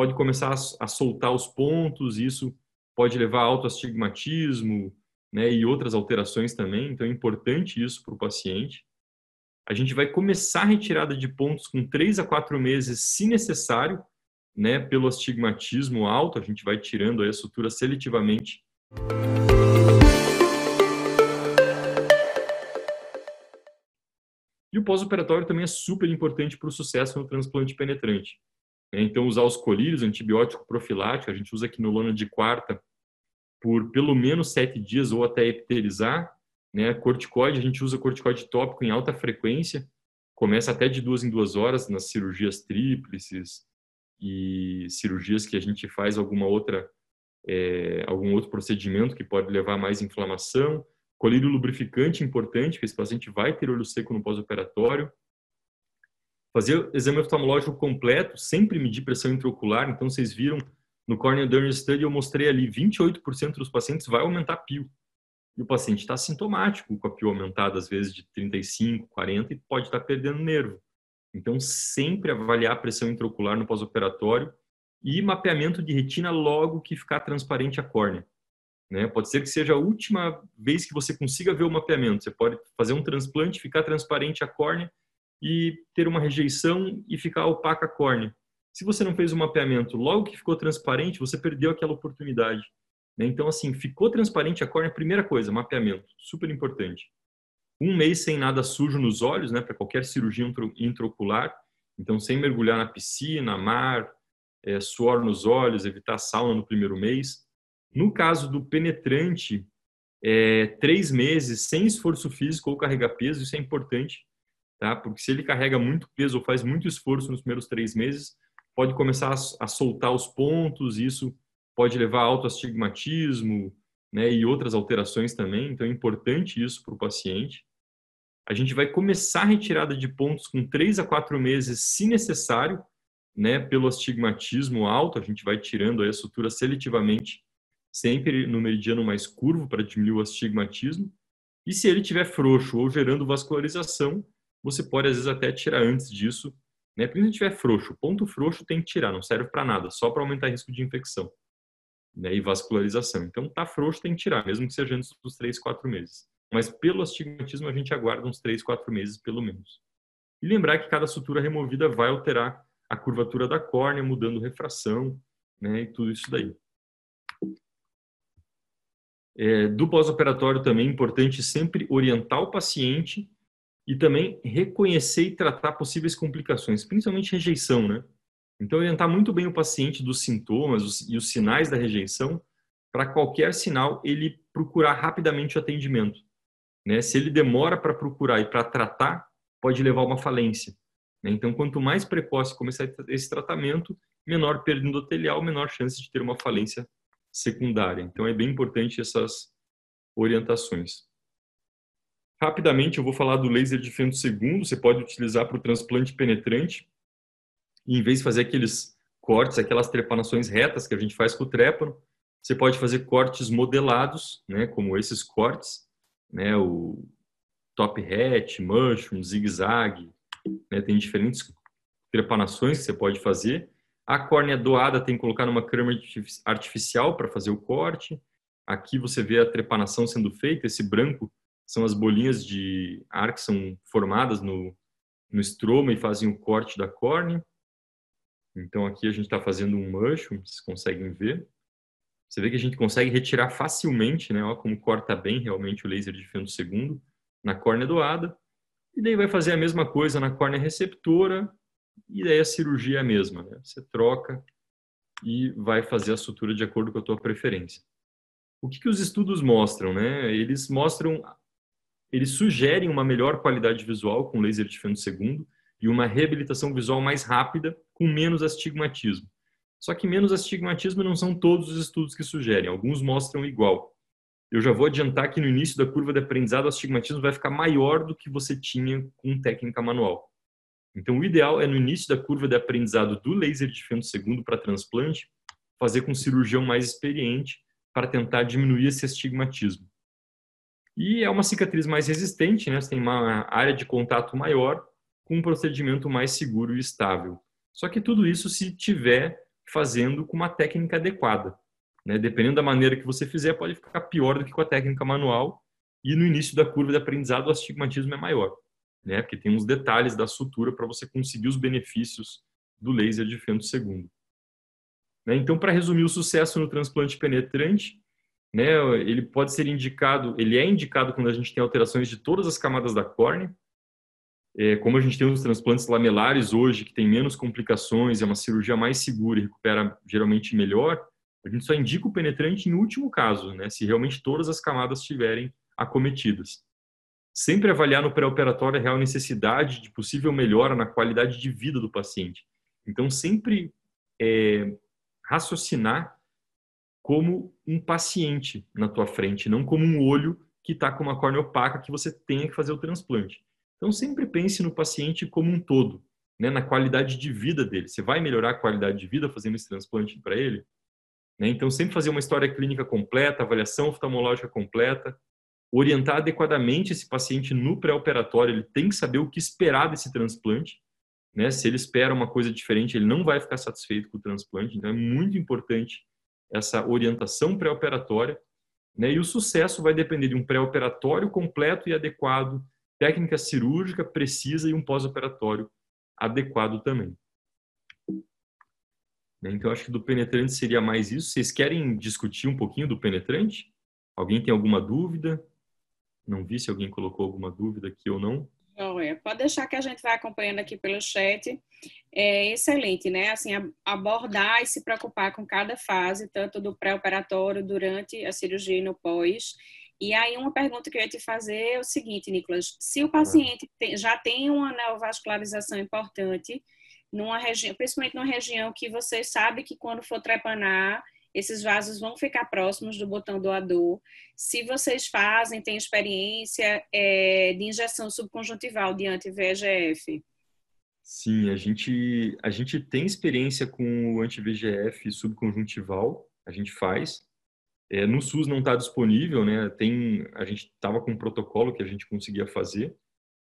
pode começar a, soltar os pontos, isso pode levar a autoastigmatismo, né, e outras alterações também, então é importante isso para o paciente. A gente vai começar a retirada de pontos com 3 a 4 meses, se necessário, né, pelo astigmatismo alto, a gente vai tirando a sutura seletivamente. E o pós-operatório também é super importante para o sucesso no transplante penetrante. Né. Então, usar os colírios, antibiótico profilático, a gente usa quinolona de quarta por pelo menos sete dias ou até epitelizar. Né? Corticoide, a gente usa corticoide tópico em alta frequência, começa até de duas em duas horas nas cirurgias tríplices e cirurgias que a gente faz alguma outra, é, algum outro procedimento que pode levar a mais inflamação. Colírio lubrificante importante, porque esse paciente vai ter olho seco no pós-operatório. Fazer exame oftalmológico completo, sempre medir pressão intraocular. Então, vocês viram no Cornea Dermal Study, eu mostrei ali 28% dos pacientes vai aumentar PIO. E o paciente está sintomático com a PIO aumentada, às vezes de 35, 40, e pode estar tá perdendo nervo. Então, sempre avaliar a pressão intraocular no pós-operatório e mapeamento de retina logo que ficar transparente a córnea. Né? Pode ser que seja a última vez que você consiga ver o mapeamento. Você pode fazer um transplante, ficar transparente a córnea e ter uma rejeição e ficar opaca a córnea. Se você não fez o mapeamento logo que ficou transparente, você perdeu aquela oportunidade. Né? Então, assim, ficou transparente a córnea, primeira coisa, mapeamento, super importante. Um mês sem nada sujo nos olhos, né, para qualquer cirurgia intraocular. Então, sem mergulhar na piscina, mar, é, suor nos olhos, evitar sauna no primeiro mês. No caso do penetrante, é, três meses sem esforço físico ou carregar peso, isso é importante, tá? Porque se ele carrega muito peso ou faz muito esforço nos primeiros três meses, pode começar a, soltar os pontos, isso pode levar a autoastigmatismo, né, e outras alterações também, então é importante isso para o paciente. A gente vai começar a retirada de pontos com 3 a 4 meses, se necessário, né, pelo astigmatismo alto, a gente vai tirando a sutura seletivamente, sempre no meridiano mais curvo para diminuir o astigmatismo. E se ele tiver frouxo ou gerando vascularização, você pode às vezes até tirar antes disso né? Principalmente se tiver frouxo, ponto frouxo tem que tirar, não serve para nada, só para aumentar risco de infecção né? e vascularização. Então, tá frouxo tem que tirar, mesmo que seja antes dos 3, 4 meses. Mas pelo astigmatismo a gente aguarda uns 3, 4 meses pelo menos. E lembrar que cada sutura removida vai alterar a curvatura da córnea, mudando refração, né, e tudo isso daí. É, do pós-operatório também é importante sempre orientar o paciente e também reconhecer e tratar possíveis complicações, principalmente rejeição, né? Então, orientar muito bem o paciente dos sintomas e os sinais da rejeição, para qualquer sinal ele procurar rapidamente o atendimento. Né? Se ele demora para procurar e para tratar, pode levar a uma falência. Né? Então, quanto mais precoce começar esse tratamento, menor perda endotelial, menor chance de ter uma falência secundária. Então, é bem importante essas orientações. Rapidamente, eu vou falar do laser de fento segundo. Você pode utilizar para o transplante penetrante. E, em vez de fazer aqueles cortes, aquelas trepanações retas que a gente faz com o trépano, você pode fazer cortes modelados, né, como esses cortes, né, o top hat, mushroom, zigue-zague, né, tem diferentes trepanações que você pode fazer. A córnea doada tem que colocar numa câmera artificial para fazer o corte. Aqui você vê a trepanação sendo feita, esse branco são as bolinhas de ar que são formadas no, no estroma e fazem o corte da córnea. Então aqui a gente está fazendo um mushroom, vocês conseguem ver. Você vê que a gente consegue retirar facilmente, né? Olha como corta bem realmente o laser de fento segundo na córnea doada. E daí vai fazer a mesma coisa na córnea receptora e daí a cirurgia é a mesma, né? Você troca e vai fazer a sutura de acordo com a tua preferência. O que, que os estudos mostram, né? Eles mostram eles sugerem uma melhor qualidade visual com laser de feno segundo e uma reabilitação visual mais rápida com menos astigmatismo. Só que menos astigmatismo não são todos os estudos que sugerem, alguns mostram igual. Eu já vou adiantar que no início da curva de aprendizado o astigmatismo vai ficar maior do que você tinha com técnica manual. Então o ideal é no início da curva de aprendizado do laser de feno segundo para transplante, fazer com um cirurgião mais experiente para tentar diminuir esse astigmatismo. E é uma cicatriz mais resistente, né? Você tem uma área de contato maior com um procedimento mais seguro e estável. Só que tudo isso se tiver fazendo com uma técnica adequada. Né? Dependendo da maneira que você fizer, pode ficar pior do que com a técnica manual. E no início da curva de aprendizado, o astigmatismo é maior, né? porque tem uns detalhes da sutura para você conseguir os benefícios do laser de fento segundo. Né? Então, para resumir o sucesso no transplante penetrante, né, ele pode ser indicado, ele é indicado quando a gente tem alterações de todas as camadas da córnea, é, como a gente tem os transplantes lamelares hoje, que tem menos complicações, é uma cirurgia mais segura e recupera geralmente melhor, a gente só indica o penetrante em último caso, né, se realmente todas as camadas estiverem acometidas. Sempre avaliar no pré-operatório a real necessidade de possível melhora na qualidade de vida do paciente. Então, sempre é, raciocinar como um paciente na tua frente, não como um olho que está com uma córnea opaca que você tenha que fazer o transplante. Então, sempre pense no paciente como um todo, né, na qualidade de vida dele. Você vai melhorar a qualidade de vida fazendo esse transplante para ele? Né? Então, sempre fazer uma história clínica completa, avaliação oftalmológica completa, orientar adequadamente esse paciente no pré-operatório. Ele tem que saber o que esperar desse transplante. Né? Se ele espera uma coisa diferente, ele não vai ficar satisfeito com o transplante. Então, é muito importante essa orientação pré-operatória. Né? E o sucesso vai depender de um pré-operatório completo e adequado, técnica cirúrgica precisa e um pós-operatório adequado também. Né? Então, acho que do penetrante seria mais isso. Vocês querem discutir um pouquinho do penetrante? Alguém tem alguma dúvida? Não vi se alguém colocou alguma dúvida aqui ou não. Pode deixar que a gente vai acompanhando aqui pelo chat. É excelente, né? Assim, abordar e se preocupar com cada fase, tanto do pré-operatório, durante a cirurgia e no pós. E aí, uma pergunta que eu ia te fazer é o seguinte, Nicolas: se o paciente tem, já tem uma neovascularização importante, numa região, principalmente numa região que você sabe que quando for trepanar, esses vasos vão ficar próximos do botão doador. Se vocês fazem, têm experiência é, de injeção subconjuntival de anti-VEGF? Sim, a gente, a gente tem experiência com o anti-VEGF subconjuntival, a gente faz. É, no SUS não está disponível, né? Tem, a gente estava com um protocolo que a gente conseguia fazer,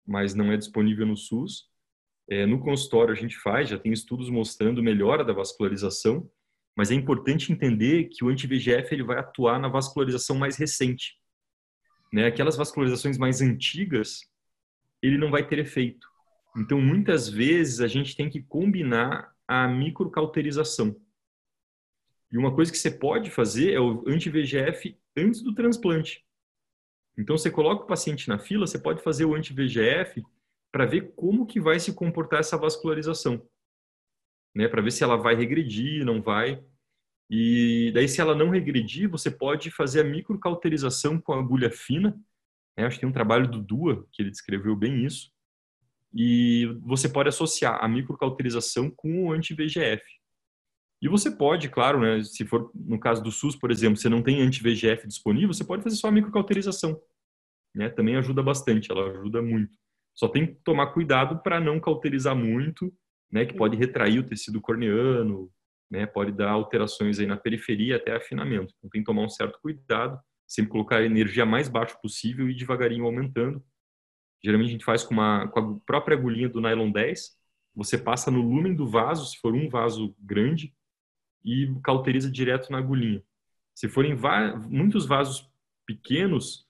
mas não é disponível no SUS. É, no consultório a gente faz, já tem estudos mostrando melhora da vascularização, mas é importante entender que o anti-VEGF ele vai atuar na vascularização mais recente. Né? Aquelas vascularizações mais antigas, ele não vai ter efeito. Então, muitas vezes, a gente tem que combinar a microcauterização. E uma coisa que você pode fazer é o anti-VEGF antes do transplante. Então, você coloca o paciente na fila, você pode fazer o anti-VEGF para ver como que vai se comportar essa vascularização né, para ver se ela vai regredir, não vai. E daí, se ela não regredir, você pode fazer a microcauterização com agulha fina. Né? Acho que tem um trabalho do Dua que ele descreveu bem isso. E você pode associar a microcauterização com o anti-VGF. E você pode, claro, né, se for no caso do SUS, por exemplo, você não tem anti-VGF disponível, você pode fazer só a microcauterização. Né? Também ajuda bastante, ela ajuda muito. Só tem que tomar cuidado para não cauterizar muito né, que pode retrair o tecido corneano, né, pode dar alterações aí na periferia até afinamento. Então tem que tomar um certo cuidado, sempre colocar a energia mais baixo possível e devagarinho aumentando. Geralmente a gente faz com, uma, com a própria agulhinha do nylon 10, você passa no lumen do vaso, se for um vaso grande, e cauteriza direto na agulhinha. Se forem muitos vasos pequenos,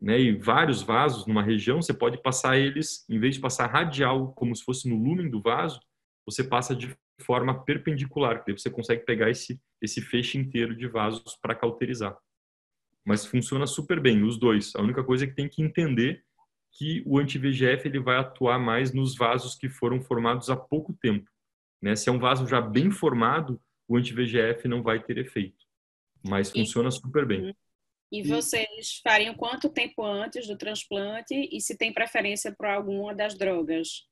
né, e vários vasos numa região, você pode passar eles, em vez de passar radial, como se fosse no lumen do vaso, você passa de forma perpendicular, que você consegue pegar esse, esse feixe inteiro de vasos para cauterizar. Mas funciona super bem, os dois. A única coisa é que tem que entender que o anti-VGF ele vai atuar mais nos vasos que foram formados há pouco tempo. Né? Se é um vaso já bem formado, o anti-VGF não vai ter efeito. Mas funciona super bem. E vocês fariam quanto tempo antes do transplante e se tem preferência para alguma das drogas?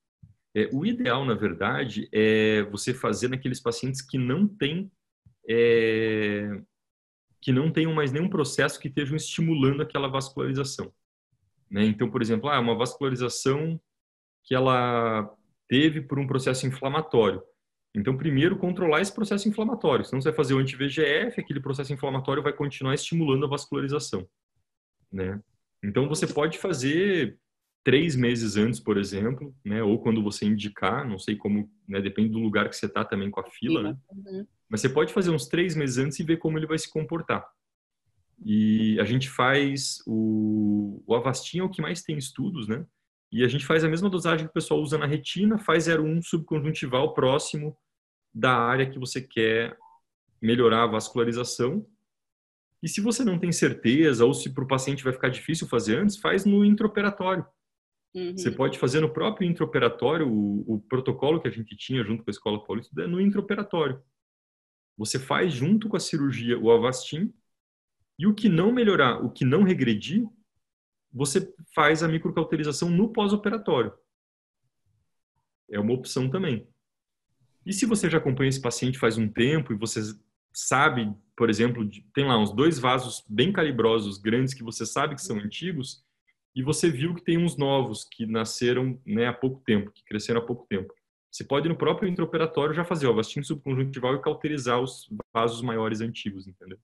É, o ideal, na verdade, é você fazer naqueles pacientes que não têm é, que não tenham mais nenhum processo que estejam estimulando aquela vascularização. Né? Então, por exemplo, ah, uma vascularização que ela teve por um processo inflamatório. Então, primeiro, controlar esse processo inflamatório. Senão, você vai fazer o anti-VGF, aquele processo inflamatório vai continuar estimulando a vascularização. Né? Então, você pode fazer três meses antes, por exemplo, né? Ou quando você indicar, não sei como, né? Depende do lugar que você está também com a fila, né? Uhum. Mas você pode fazer uns três meses antes e ver como ele vai se comportar. E a gente faz o, o Avastin é o que mais tem estudos, né? E a gente faz a mesma dosagem que o pessoal usa na retina, faz 0,1 subconjuntival próximo da área que você quer melhorar a vascularização. E se você não tem certeza, ou se para o paciente vai ficar difícil fazer antes, faz no intraoperatório. Uhum. Você pode fazer no próprio intraoperatório, o, o, protocolo que a gente tinha junto com a Escola Paulista é no intraoperatório. Você faz junto com a cirurgia o Avastin, e o que não melhorar, o que não regredir, você faz a microcauterização no pós-operatório. É uma opção também. E se você já acompanha esse paciente faz um tempo e você sabe, por exemplo, tem lá uns dois vasos bem calibrosos, grandes, que você sabe que são antigos, e você viu que tem uns novos que nasceram né, há pouco tempo, que cresceram há pouco tempo. Você pode, no próprio intraoperatório, já fazer o vastinho subconjuntival e cauterizar os vasos maiores antigos, entendeu?